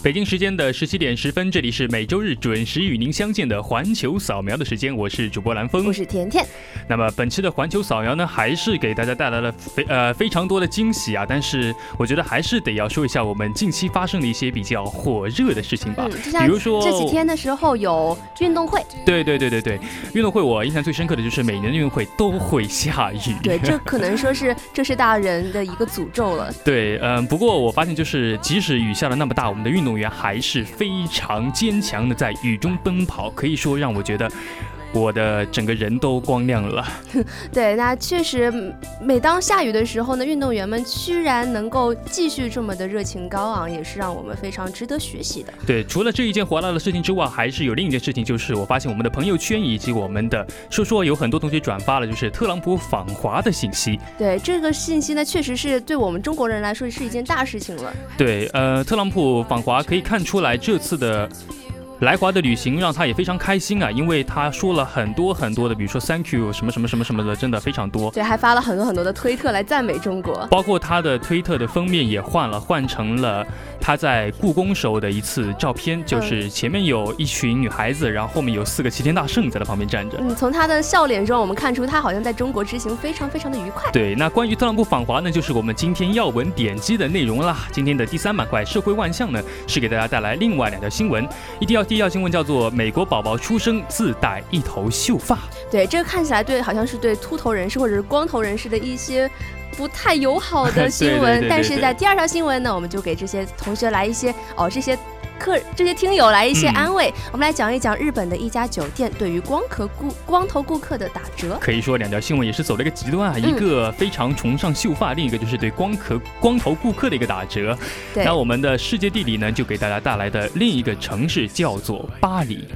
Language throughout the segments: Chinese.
北京时间的十七点十分，这里是每周日准时与您相见的环球扫描的时间，我是主播蓝峰，我是甜甜。那么本期的环球扫描呢，还是给大家带来了非呃非常多的惊喜啊！但是我觉得还是得要说一下我们近期发生的一些比较火热的事情吧，比如说这几天的时候有运动会，对对对对对，运动会我印象最深刻的就是每年的运动会都会下雨，对，这可能说是 这是大人的一个诅咒了。对，嗯，不过我发现就是即使雨下的那么大，我们的运动动员还是非常坚强的在雨中奔跑，可以说让我觉得我的整个人都光亮了。对，那确实，每当下雨的时候呢，运动员们居然能够继续这么的热情高昂，也是让我们非常值得学习的。对，除了这一件火辣的事情之外，还是有另一件事情，就是我发现我们的朋友圈以及我们的说说有很多同学转发了，就是特朗普访华的信息。对，这个信息呢，确实是对我们中国人来说是一件大事情了。对，呃，特朗普访华可以看出来这次的。来华的旅行让他也非常开心啊，因为他说了很多很多的，比如说 Thank you 什么什么什么什么的，真的非常多。对，还发了很多很多的推特来赞美中国，包括他的推特的封面也换了，换成了他在故宫时候的一次照片，就是前面有一群女孩子，然后后面有四个齐天大圣在他旁边站着。嗯，从他的笑脸中，我们看出他好像在中国之行非常非常的愉快。对，那关于特朗普访华呢，就是我们今天要闻点击的内容啦。今天的第三板块社会万象呢，是给大家带来另外两条新闻，一条第一条新闻叫做。美国宝宝出生自带一头秀发，对这个看起来对，好像是对秃头人士或者是光头人士的一些不太友好的 新闻。但是在第二条新闻呢，我们就给这些同学来一些哦，这些客这些听友来一些安慰。我们来讲一讲日本的一家酒店对于光壳顾光头顾客的打折。可以说两条新闻也是走了一个极端啊，一个非常崇尚秀发，另一个就是对光壳光头顾客的一个打折。那我们的世界地理呢，就给大家带来的另一个城市叫做巴黎。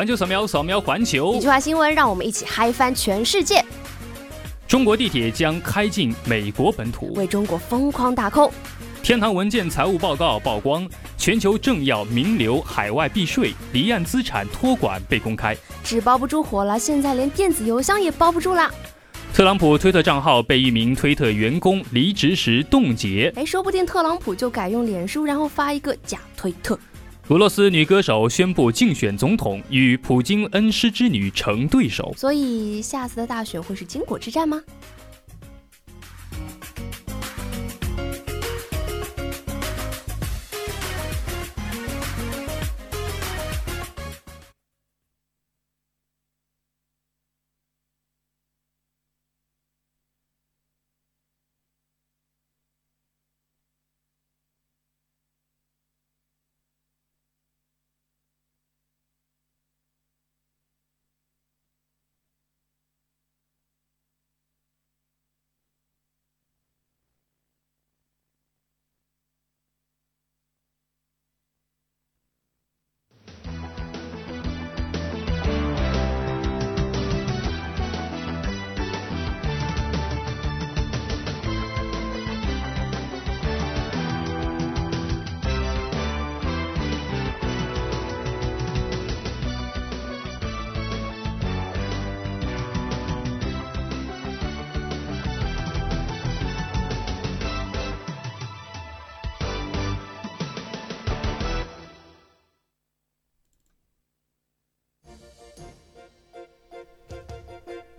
环球扫描，扫描环球。一句话新闻，让我们一起嗨翻全世界。中国地铁将开进美国本土，为中国疯狂打 call。天堂文件财务报告曝光，全球政要名流海外避税、离岸资产托管被公开。纸包不住火了，现在连电子邮箱也包不住了。特朗普推特账号被一名推特员工离职时冻结。哎，说不定特朗普就改用脸书，然后发一个假推特。俄罗斯女歌手宣布竞选总统，与普京恩师之女成对手。所以下次的大选会是金果之战吗？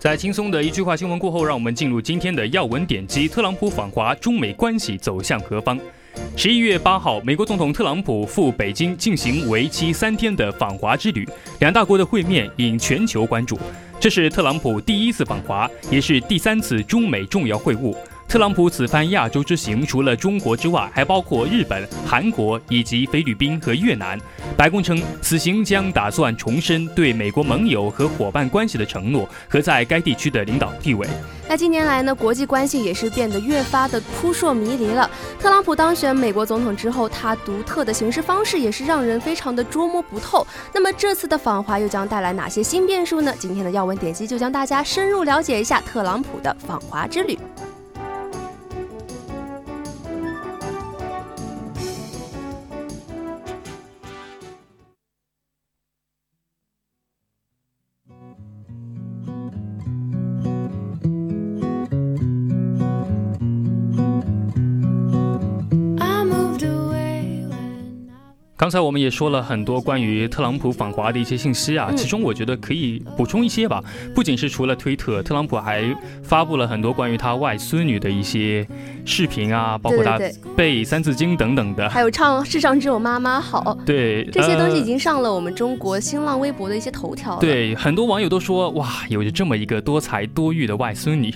在轻松的一句话新闻过后，让我们进入今天的要闻点击：特朗普访华，中美关系走向何方？十一月八号，美国总统特朗普赴北京进行为期三天的访华之旅，两大国的会面引全球关注。这是特朗普第一次访华，也是第三次中美重要会晤。特朗普此番亚洲之行，除了中国之外，还包括日本、韩国以及菲律宾和越南。白宫称，此行将打算重申对美国盟友和伙伴关系的承诺和在该地区的领导地位。那近年来呢，国际关系也是变得越发的扑朔迷离了。特朗普当选美国总统之后，他独特的行事方式也是让人非常的捉摸不透。那么这次的访华又将带来哪些新变数呢？今天的要闻点击就将大家深入了解一下特朗普的访华之旅。才我们也说了很多关于特朗普访华的一些信息啊，其中我觉得可以补充一些吧。不仅是除了推特，特朗普还发布了很多关于他外孙女的一些视频啊，包括他背三字经等等的，还有唱“世上只有妈妈好”。对，这些东西已经上了我们中国新浪微博的一些头条。对，很多网友都说哇，有着这么一个多才多艺的外孙女，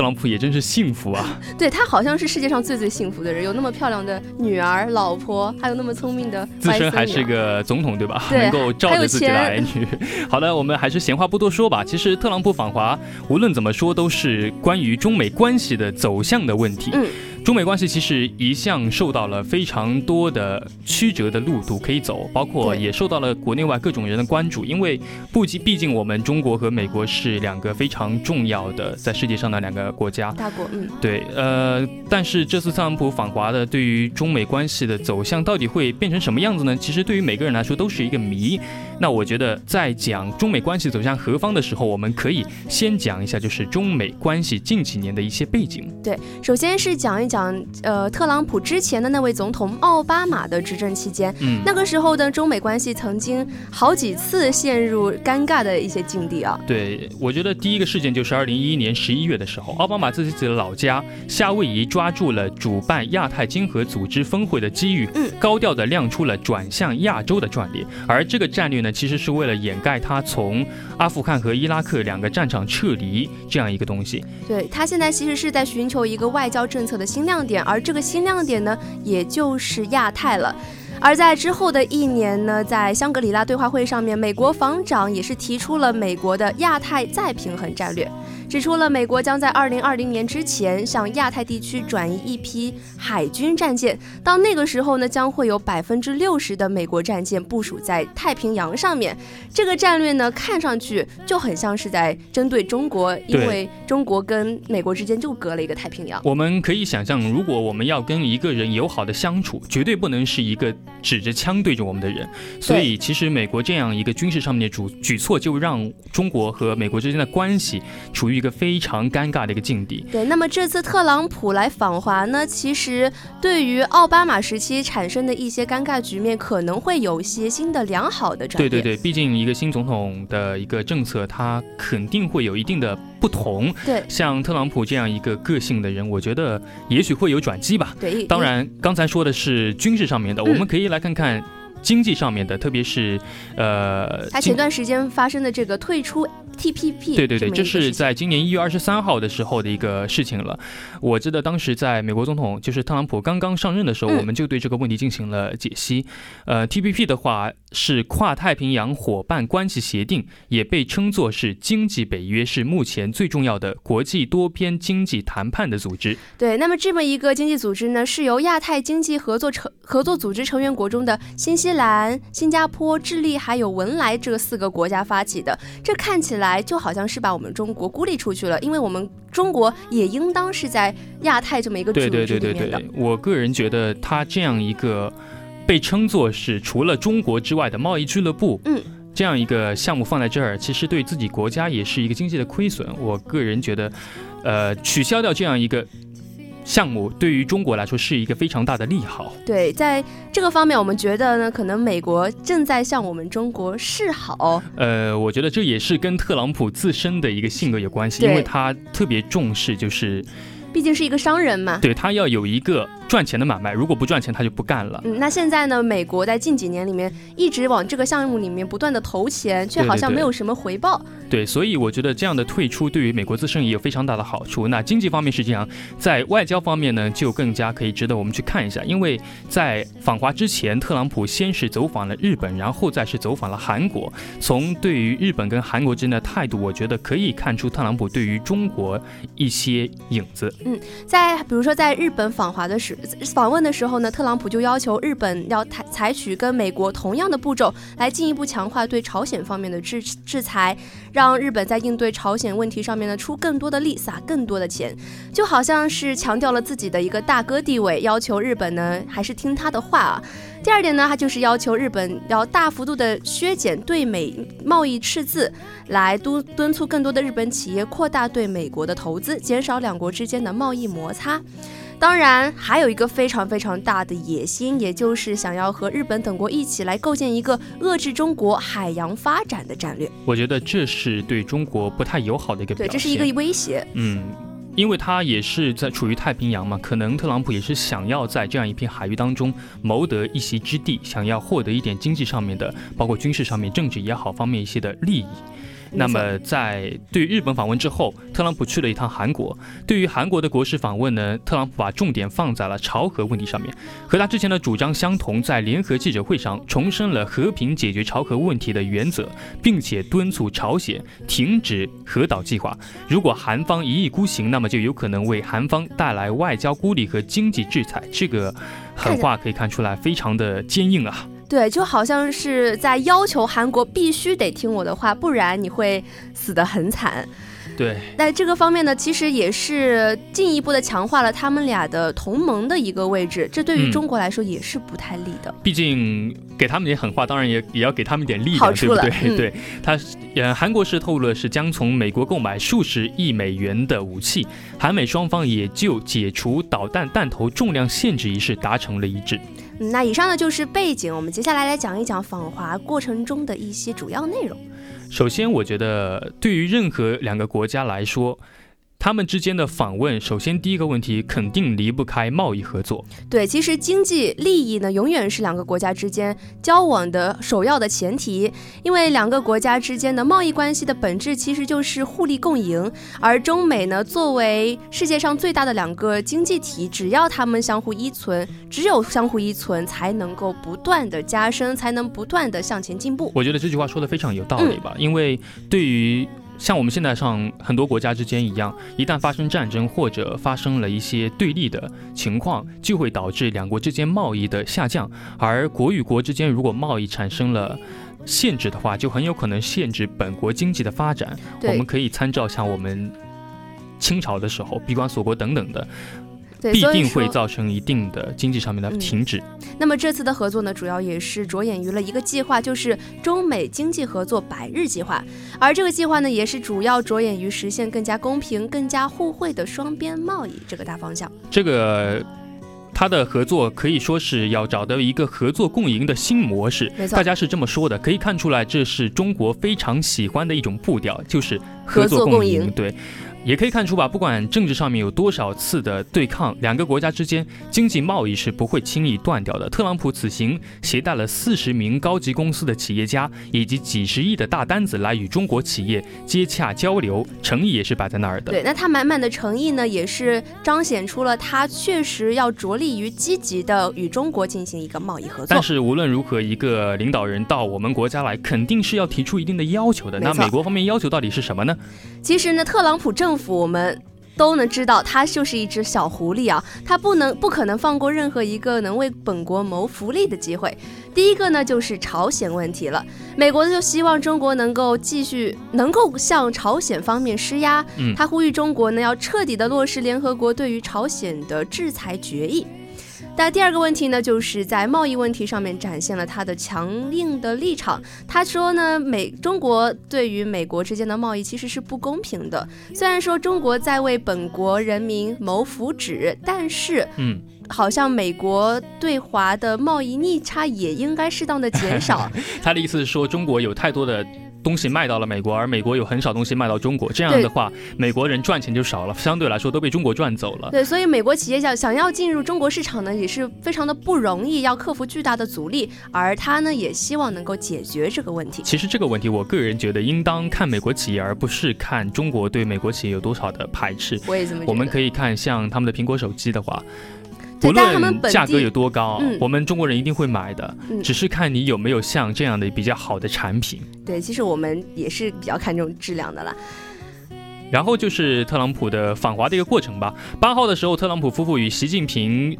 特朗普也真是幸福啊。对他好像是世界上最最幸福的人，有那么漂亮的女儿、老婆，还有那么聪明的。自身还是个总统，对吧？能够照着自己的儿女。好的，我们还是闲话不多说吧。其实特朗普访华，无论怎么说，都是关于中美关系的走向的问题。嗯。中美关系其实一向受到了非常多的曲折的路途可以走，包括也受到了国内外各种人的关注。因为不仅毕竟我们中国和美国是两个非常重要的在世界上的两个国家大国，嗯，对，呃，但是这次特朗普访华的对于中美关系的走向到底会变成什么样子呢？其实对于每个人来说都是一个谜。那我觉得在讲中美关系走向何方的时候，我们可以先讲一下就是中美关系近几年的一些背景。对，首先是讲一。讲呃，特朗普之前的那位总统奥巴马的执政期间，嗯，那个时候的中美关系曾经好几次陷入尴尬的一些境地啊。对，我觉得第一个事件就是二零一一年十一月的时候，奥巴马自己自己的老家夏威夷抓住了主办亚太经合组织峰会的机遇，嗯，高调的亮出了转向亚洲的战略。而这个战略呢，其实是为了掩盖他从阿富汗和伊拉克两个战场撤离这样一个东西。对他现在其实是在寻求一个外交政策的新。亮点，而这个新亮点呢，也就是亚太了。而在之后的一年呢，在香格里拉对话会上面，美国防长也是提出了美国的亚太再平衡战略。指出了美国将在二零二零年之前向亚太地区转移一批海军战舰，到那个时候呢，将会有百分之六十的美国战舰部署在太平洋上面。这个战略呢，看上去就很像是在针对中国，因为中国跟美国之间就隔了一个太平洋。我们可以想象，如果我们要跟一个人友好的相处，绝对不能是一个指着枪对着我们的人。所以，其实美国这样一个军事上面的主举措，就让中国和美国之间的关系处于。一个非常尴尬的一个境地。对，那么这次特朗普来访华呢，其实对于奥巴马时期产生的一些尴尬局面，可能会有一些新的良好的转变。对对对，毕竟一个新总统的一个政策，他肯定会有一定的不同。对，像特朗普这样一个个性的人，我觉得也许会有转机吧。对，当然刚才说的是军事上面的，我们可以来看看。经济上面的，特别是，呃，他前段时间发生的这个退出 TPP，对对对，这是在今年一月二十三号的时候的一个事情了。我记得当时在美国总统就是特朗普刚刚上任的时候，我们就对这个问题进行了解析。呃，TPP 的话是跨太平洋伙伴关系协定，也被称作是经济北约，是目前最重要的国际多边经济谈判的组织。对，那么这么一个经济组织呢，是由亚太经济合作成合作组织成员国中的新西。新西兰、新加坡、智利还有文莱这四个国家发起的，这看起来就好像是把我们中国孤立出去了，因为我们中国也应当是在亚太这么一个。对对对对对，我个人觉得，它这样一个被称作是除了中国之外的贸易俱乐部，嗯，这样一个项目放在这儿，其实对自己国家也是一个经济的亏损。我个人觉得，呃，取消掉这样一个。项目对于中国来说是一个非常大的利好。对，在这个方面，我们觉得呢，可能美国正在向我们中国示好。呃，我觉得这也是跟特朗普自身的一个性格有关系，因为他特别重视，就是毕竟是一个商人嘛，对他要有一个。赚钱的买卖，如果不赚钱，他就不干了。嗯，那现在呢？美国在近几年里面一直往这个项目里面不断的投钱，却好像没有什么回报。对，所以我觉得这样的退出对于美国自身也有非常大的好处。那经济方面是这样，在外交方面呢，就更加可以值得我们去看一下。因为在访华之前，特朗普先是走访了日本，然后再是走访了韩国。从对于日本跟韩国之间的态度，我觉得可以看出特朗普对于中国一些影子。嗯，在比如说在日本访华的时。访问的时候呢，特朗普就要求日本要采采取跟美国同样的步骤，来进一步强化对朝鲜方面的制制裁，让日本在应对朝鲜问题上面呢出更多的力，撒更多的钱，就好像是强调了自己的一个大哥地位，要求日本呢还是听他的话啊。第二点呢，他就是要求日本要大幅度的削减对美贸易赤字，来督敦促更多的日本企业扩大对美国的投资，减少两国之间的贸易摩擦。当然，还有一个非常非常大的野心，也就是想要和日本等国一起来构建一个遏制中国海洋发展的战略。我觉得这是对中国不太友好的一个表现。对，这是一个威胁。嗯，因为他也是在处于太平洋嘛，可能特朗普也是想要在这样一片海域当中谋得一席之地，想要获得一点经济上面的，包括军事上面、政治也好方面一些的利益。那么，在对日本访问之后，特朗普去了一趟韩国。对于韩国的国事访问呢，特朗普把重点放在了朝核问题上面，和他之前的主张相同，在联合记者会上重申了和平解决朝核问题的原则，并且敦促朝鲜停止核岛计划。如果韩方一意孤行，那么就有可能为韩方带来外交孤立和经济制裁。这个狠话可以看出来，非常的坚硬啊。对，就好像是在要求韩国必须得听我的话，不然你会死得很惨。对，在这个方面呢，其实也是进一步的强化了他们俩的同盟的一个位置，这对于中国来说也是不太利的。毕竟给他们点狠话，当然也也要给他们点力量，对不对？对他，呃，韩国是透露了是将从美国购买数十亿美元的武器，韩美双方也就解除导弹弹头重量限制一事达成了一致。那以上呢就是背景，我们接下来来讲一讲访华过程中的一些主要内容。首先，我觉得对于任何两个国家来说。他们之间的访问，首先第一个问题肯定离不开贸易合作。对，其实经济利益呢，永远是两个国家之间交往的首要的前提。因为两个国家之间的贸易关系的本质其实就是互利共赢。而中美呢，作为世界上最大的两个经济体，只要他们相互依存，只有相互依存，才能够不断的加深，才能不断的向前进步。我觉得这句话说的非常有道理吧，因为对于。像我们现在上很多国家之间一样，一旦发生战争或者发生了一些对立的情况，就会导致两国之间贸易的下降。而国与国之间如果贸易产生了限制的话，就很有可能限制本国经济的发展。我们可以参照像我们清朝的时候闭关锁国等等的。必定会造成一定的经济上面的停止。那么这次的合作呢，主要也是着眼于了一个计划，就是中美经济合作百日计划。而这个计划呢，也是主要着眼于实现更加公平、更加互惠的双边贸易这个大方向。这个它的合作可以说是要找到一个合作共赢的新模式。没错，大家是这么说的，可以看出来这是中国非常喜欢的一种步调，就是合作共赢。对。也可以看出吧，不管政治上面有多少次的对抗，两个国家之间经济贸易是不会轻易断掉的。特朗普此行携带了四十名高级公司的企业家，以及几十亿的大单子来与中国企业接洽交流，诚意也是摆在那儿的。对，那他满满的诚意呢，也是彰显出了他确实要着力于积极的与中国进行一个贸易合作。但是无论如何，一个领导人到我们国家来，肯定是要提出一定的要求的。那美国方面要求到底是什么呢？其实呢，特朗普政政府，我们都能知道，他就是一只小狐狸啊！他不能、不可能放过任何一个能为本国谋福利的机会。第一个呢，就是朝鲜问题了。美国就希望中国能够继续能够向朝鲜方面施压。嗯，他呼吁中国呢要彻底的落实联合国对于朝鲜的制裁决议。那第二个问题呢，就是在贸易问题上面展现了他的强硬的立场。他说呢，美中国对于美国之间的贸易其实是不公平的。虽然说中国在为本国人民谋福祉，但是，嗯，好像美国对华的贸易逆差也应该适当的减少。他的意思是说，中国有太多的。东西卖到了美国，而美国有很少东西卖到中国，这样的话，美国人赚钱就少了，相对来说都被中国赚走了。对，所以美国企业想想要进入中国市场呢，也是非常的不容易，要克服巨大的阻力。而他呢，也希望能够解决这个问题。其实这个问题，我个人觉得应当看美国企业，而不是看中国对美国企业有多少的排斥。我也这么我们可以看像他们的苹果手机的话。不论价格有多高，我们中国人一定会买的，只是看你有没有像这样的比较好的产品。对，其实我们也是比较看重质量的啦。然后就是特朗普的访华的一个过程吧。八号的时候，特朗普夫妇与习近平。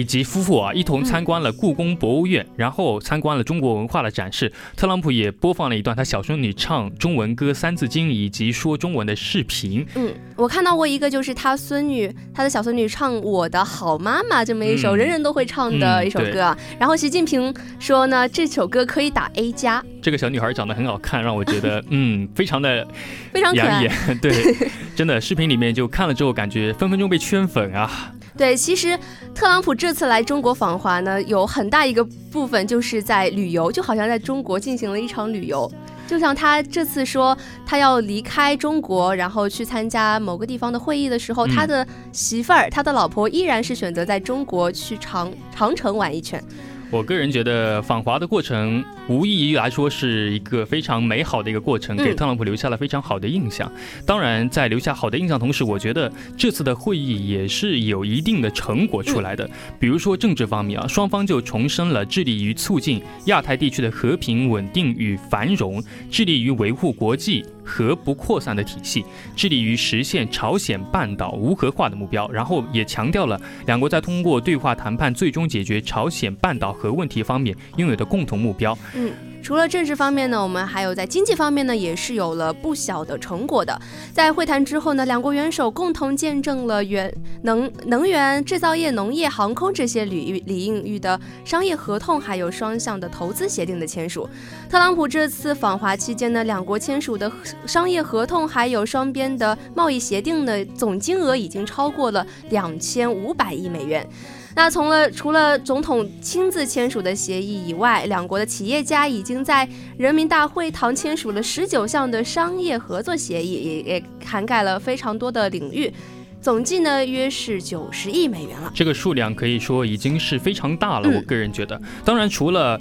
以及夫妇啊一同参观了故宫博物院，然后参观了中国文化的展示。特朗普也播放了一段他小孙女唱中文歌《三字经》以及说中文的视频。嗯，我看到过一个，就是他孙女，他的小孙女唱《我的好妈妈》这么一首人人都会唱的一首歌啊。然后习近平说呢，这首歌可以打 A 加。这个小女孩长得很好看，让我觉得 嗯，非常的非常养眼。对，真的视频里面就看了之后，感觉分分钟被圈粉啊。对，其实特朗普这次来中国访华呢，有很大一个部分就是在旅游，就好像在中国进行了一场旅游。就像他这次说他要离开中国，然后去参加某个地方的会议的时候，他的媳妇儿、他的老婆依然是选择在中国去长长城玩一圈。我个人觉得访华的过程，无异于来说是一个非常美好的一个过程，给特朗普留下了非常好的印象。当然，在留下好的印象同时，我觉得这次的会议也是有一定的成果出来的。比如说政治方面啊，双方就重申了致力于促进亚太地区的和平稳定与繁荣，致力于维护国际。核不扩散的体系，致力于实现朝鲜半岛无核化的目标，然后也强调了两国在通过对话谈判最终解决朝鲜半岛和问题方面拥有的共同目标。嗯。除了政治方面呢，我们还有在经济方面呢，也是有了不小的成果的。在会谈之后呢，两国元首共同见证了原能能源、制造业、农业、航空这些领域领域的商业合同，还有双向的投资协定的签署。特朗普这次访华期间呢，两国签署的商业合同还有双边的贸易协定的总金额已经超过了两千五百亿美元。那从了除了总统亲自签署的协议以外，两国的企业家已经在人民大会堂签署了十九项的商业合作协议，也也涵盖了非常多的领域，总计呢约是九十亿美元了。这个数量可以说已经是非常大了。我个人觉得，当然除了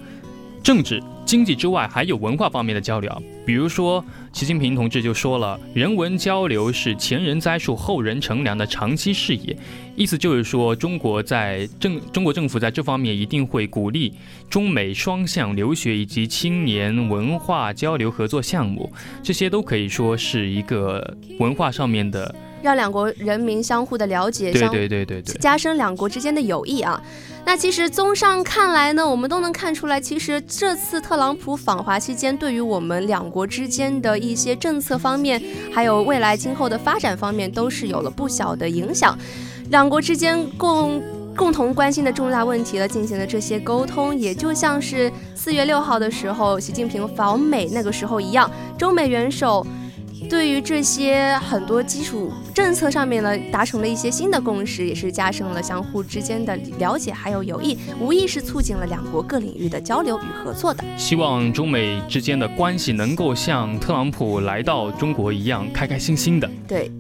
政治。经济之外，还有文化方面的交流。比如说，习近平同志就说了，人文交流是前人栽树，后人乘凉的长期事业。意思就是说，中国在政，中国政府在这方面一定会鼓励中美双向留学以及青年文化交流合作项目，这些都可以说是一个文化上面的。让两国人民相互的了解，对对对对对，加深两国之间的友谊啊。那其实综上看来呢，我们都能看出来，其实这次特朗普访华期间，对于我们两国之间的一些政策方面，还有未来今后的发展方面，都是有了不小的影响。两国之间共共同关心的重大问题了进行了这些沟通，也就像是四月六号的时候，习近平访美那个时候一样，中美元首。对于这些很多基础政策上面呢，达成了一些新的共识，也是加深了相互之间的了解还有友谊，无疑是促进了两国各领域的交流与合作的。希望中美之间的关系能够像特朗普来到中国一样开开心心的。对。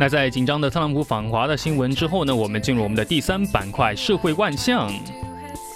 那在紧张的特朗普访华的新闻之后呢，我们进入我们的第三板块——社会万象。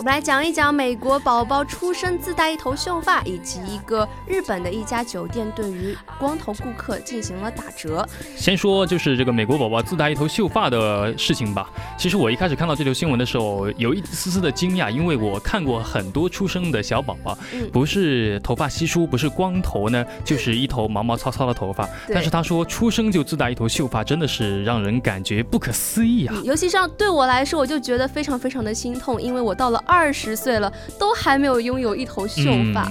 我们来讲一讲美国宝宝出生自带一头秀发，以及一个日本的一家酒店对于光头顾客进行了打折。先说就是这个美国宝宝自带一头秀发的事情吧。其实我一开始看到这条新闻的时候，有一丝丝的惊讶，因为我看过很多出生的小宝宝，不是头发稀疏，不是光头呢，就是一头毛毛糙糙的头发。但是他说出生就自带一头秀发，真的是让人感觉不可思议啊！尤其上对我来说，我就觉得非常非常的心痛，因为我到了。二十岁了，都还没有拥有一头秀发，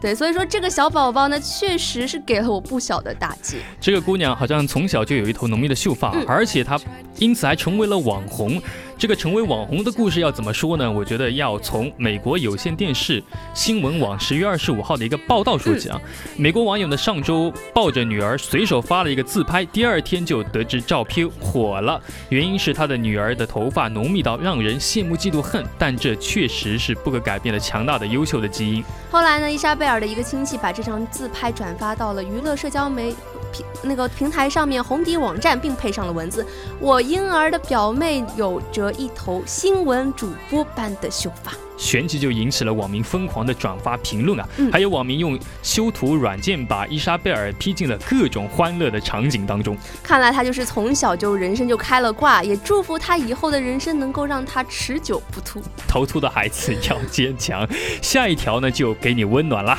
对，所以说这个小宝宝呢，确实是给了我不小的打击。这个姑娘好像从小就有一头浓密的秀发，而且她因此还成为了网红。这个成为网红的故事要怎么说呢？我觉得要从美国有线电视新闻网十月二十五号的一个报道说起啊。美国网友呢上周抱着女儿随手发了一个自拍，第二天就得知照片火了，原因是他的女儿的头发浓密到让人羡慕嫉妒恨，但这确实是不可改变的强大的优秀的基因。后来呢，伊莎贝尔的一个亲戚把这张自拍转发到了娱乐社交媒。平那个平台上面红底网站，并配上了文字：“我婴儿的表妹有着一头新闻主播般的秀发。”旋即就引起了网民疯狂的转发评论啊！还有网民用修图软件把伊莎贝尔 P 进了各种欢乐的场景当中。看来他就是从小就人生就开了挂，也祝福他以后的人生能够让他持久不秃。头秃的孩子要坚强。下一条呢，就给你温暖啦。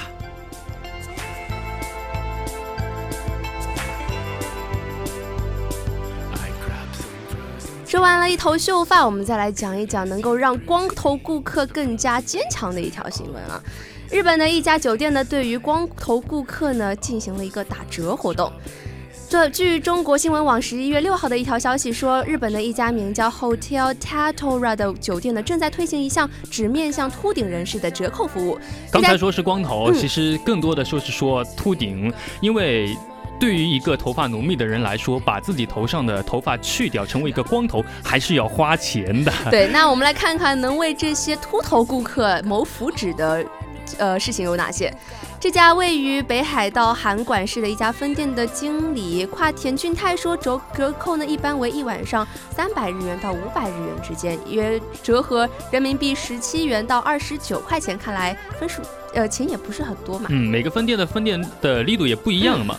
完了一头秀发，我们再来讲一讲能够让光头顾客更加坚强的一条新闻啊！日本的一家酒店呢，对于光头顾客呢进行了一个打折活动。这据中国新闻网十一月六号的一条消息说，日本的一家名叫 Hotel Tatora 的酒店呢，正在推行一项只面向秃顶人士的折扣服务。刚才说是光头，其实更多的说是说秃顶，因为。对于一个头发浓密的人来说，把自己头上的头发去掉，成为一个光头，还是要花钱的。对，那我们来看看能为这些秃头顾客谋福祉的，呃，事情有哪些。这家位于北海道函馆市的一家分店的经理跨田俊太说，折折扣呢一般为一晚上三百日元到五百日元之间，约折合人民币十七元到二十九块钱。看来分数，呃，钱也不是很多嘛。嗯，每个分店的分店的力度也不一样嘛。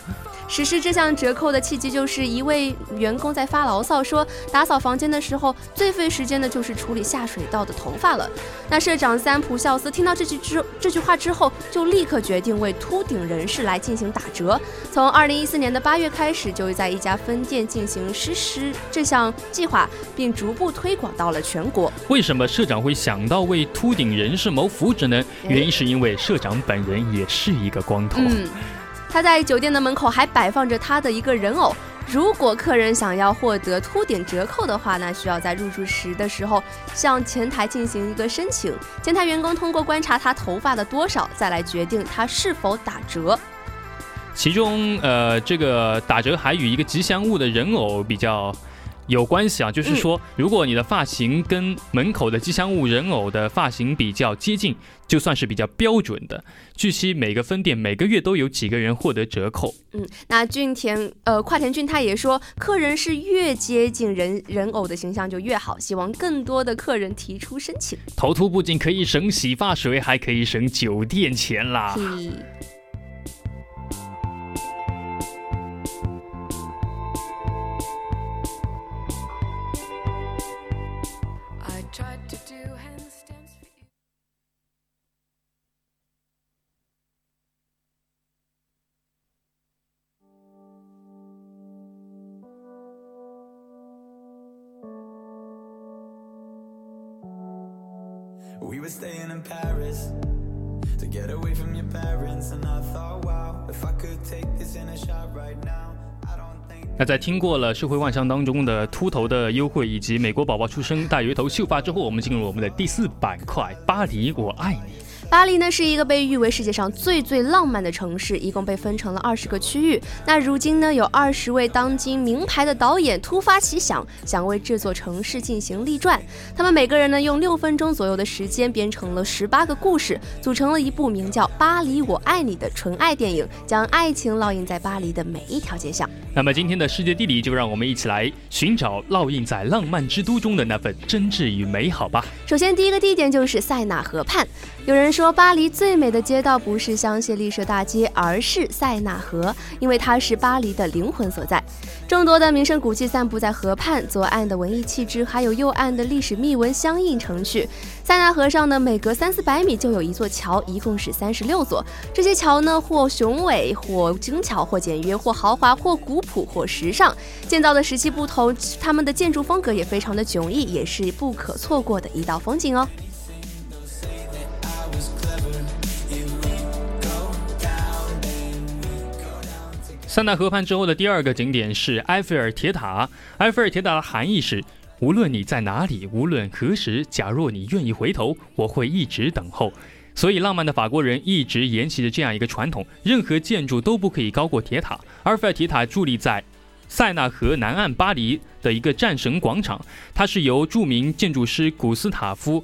实施这项折扣的契机，就是一位员工在发牢骚说，打扫房间的时候最费时间的就是处理下水道的头发了。那社长三浦孝司听到这句之这句话之后，就立刻决定为秃顶人士来进行打折。从二零一四年的八月开始，就在一家分店进行实施这项计划，并逐步推广到了全国。为什么社长会想到为秃顶人士谋福祉呢？原因是因为社长本人也是一个光头。他在酒店的门口还摆放着他的一个人偶。如果客人想要获得秃顶折扣的话那，需要在入住时的时候向前台进行一个申请。前台员工通过观察他头发的多少，再来决定他是否打折。其中，呃，这个打折还与一个吉祥物的人偶比较。有关系啊，就是说，如果你的发型跟门口的吉祥物人偶的发型比较接近，就算是比较标准的。据悉，每个分店每个月都有几个人获得折扣。嗯，那俊田呃，跨田俊他也说，客人是越接近人人偶的形象就越好，希望更多的客人提出申请。头秃不仅可以省洗发水，还可以省酒店钱啦。We were staying in paris to get away from your parents and i thought wow if i could take this in a shot right now i don't think 那在听过了社会万象当中的秃头的优惠以及美国宝宝出生大油头秀发之后我们进入我们的第四板块巴黎我爱你。巴黎呢是一个被誉为世界上最最浪漫的城市，一共被分成了二十个区域。那如今呢，有二十位当今名牌的导演突发奇想，想为这座城市进行立传。他们每个人呢用六分钟左右的时间编成了十八个故事，组成了一部名叫《巴黎我爱你》的纯爱电影，将爱情烙印在巴黎的每一条街巷。那么今天的世界地理，就让我们一起来寻找烙印在浪漫之都中的那份真挚与美好吧。首先，第一个地点就是塞纳河畔。有人说，巴黎最美的街道不是香榭丽舍大街，而是塞纳河，因为它是巴黎的灵魂所在。众多的名胜古迹散布在河畔，左岸的文艺气质，还有右岸的历史秘闻相映成趣。塞纳河上呢，每隔三四百米就有一座桥，一共是三十六座。这些桥呢，或雄伟，或精巧，或简约，或豪华，或古朴，或时尚。建造的时期不同，他们的建筑风格也非常的迥异，也是不可错过的一道风景哦。塞纳河畔之后的第二个景点是埃菲尔铁塔。埃菲尔铁塔的含义是：无论你在哪里，无论何时，假若你愿意回头，我会一直等候。所以，浪漫的法国人一直沿袭着这样一个传统：任何建筑都不可以高过铁塔。埃菲尔铁塔伫立在塞纳河南岸巴黎的一个战神广场，它是由著名建筑师古斯塔夫。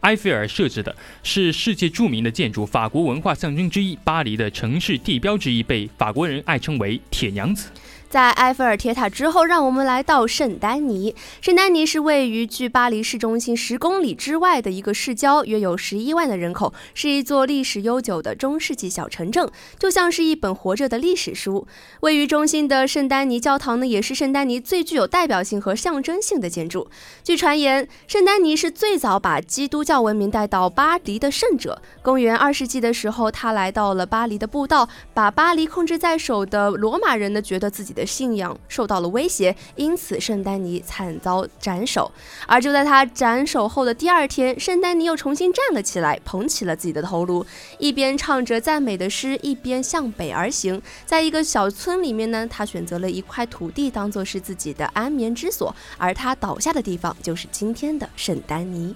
埃菲尔设置的是世界著名的建筑，法国文化象征之一，巴黎的城市地标之一，被法国人爱称为“铁娘子”。在埃菲尔铁塔之后，让我们来到圣丹尼。圣丹尼是位于距巴黎市中心十公里之外的一个市郊，约有十一万的人口，是一座历史悠久的中世纪小城镇，就像是一本活着的历史书。位于中心的圣丹尼教堂呢，也是圣丹尼最具有代表性和象征性的建筑。据传言，圣丹尼是最早把基督教文明带到巴黎的圣者。公元二世纪的时候，他来到了巴黎的布道，把巴黎控制在手的罗马人呢，觉得自己。的信仰受到了威胁，因此圣丹尼惨遭斩首。而就在他斩首后的第二天，圣丹尼又重新站了起来，捧起了自己的头颅，一边唱着赞美的诗，一边向北而行。在一个小村里面呢，他选择了一块土地当做是自己的安眠之所，而他倒下的地方就是今天的圣丹尼。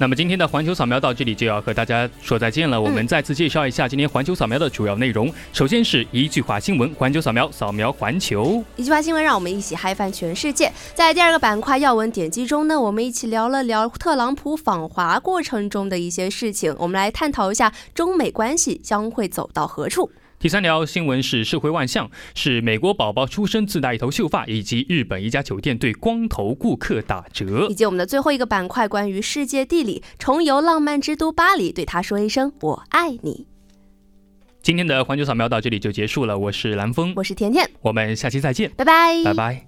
那么今天的环球扫描到这里就要和大家说再见了。我们再次介绍一下今天环球扫描的主要内容。首先是一句话新闻，环球扫描，扫描环球。一句话新闻，让我们一起嗨翻全世界。在第二个板块要闻点击中呢，我们一起聊了聊特朗普访华过程中的一些事情。我们来探讨一下中美关系将会走到何处。第三条新闻是社会万象，是美国宝宝出生自带一头秀发，以及日本一家酒店对光头顾客打折，以及我们的最后一个板块关于世界地理，重游浪漫之都巴黎，对他说一声我爱你。今天的环球扫描到这里就结束了，我是蓝峰，我是甜甜，我们下期再见，拜拜，拜拜。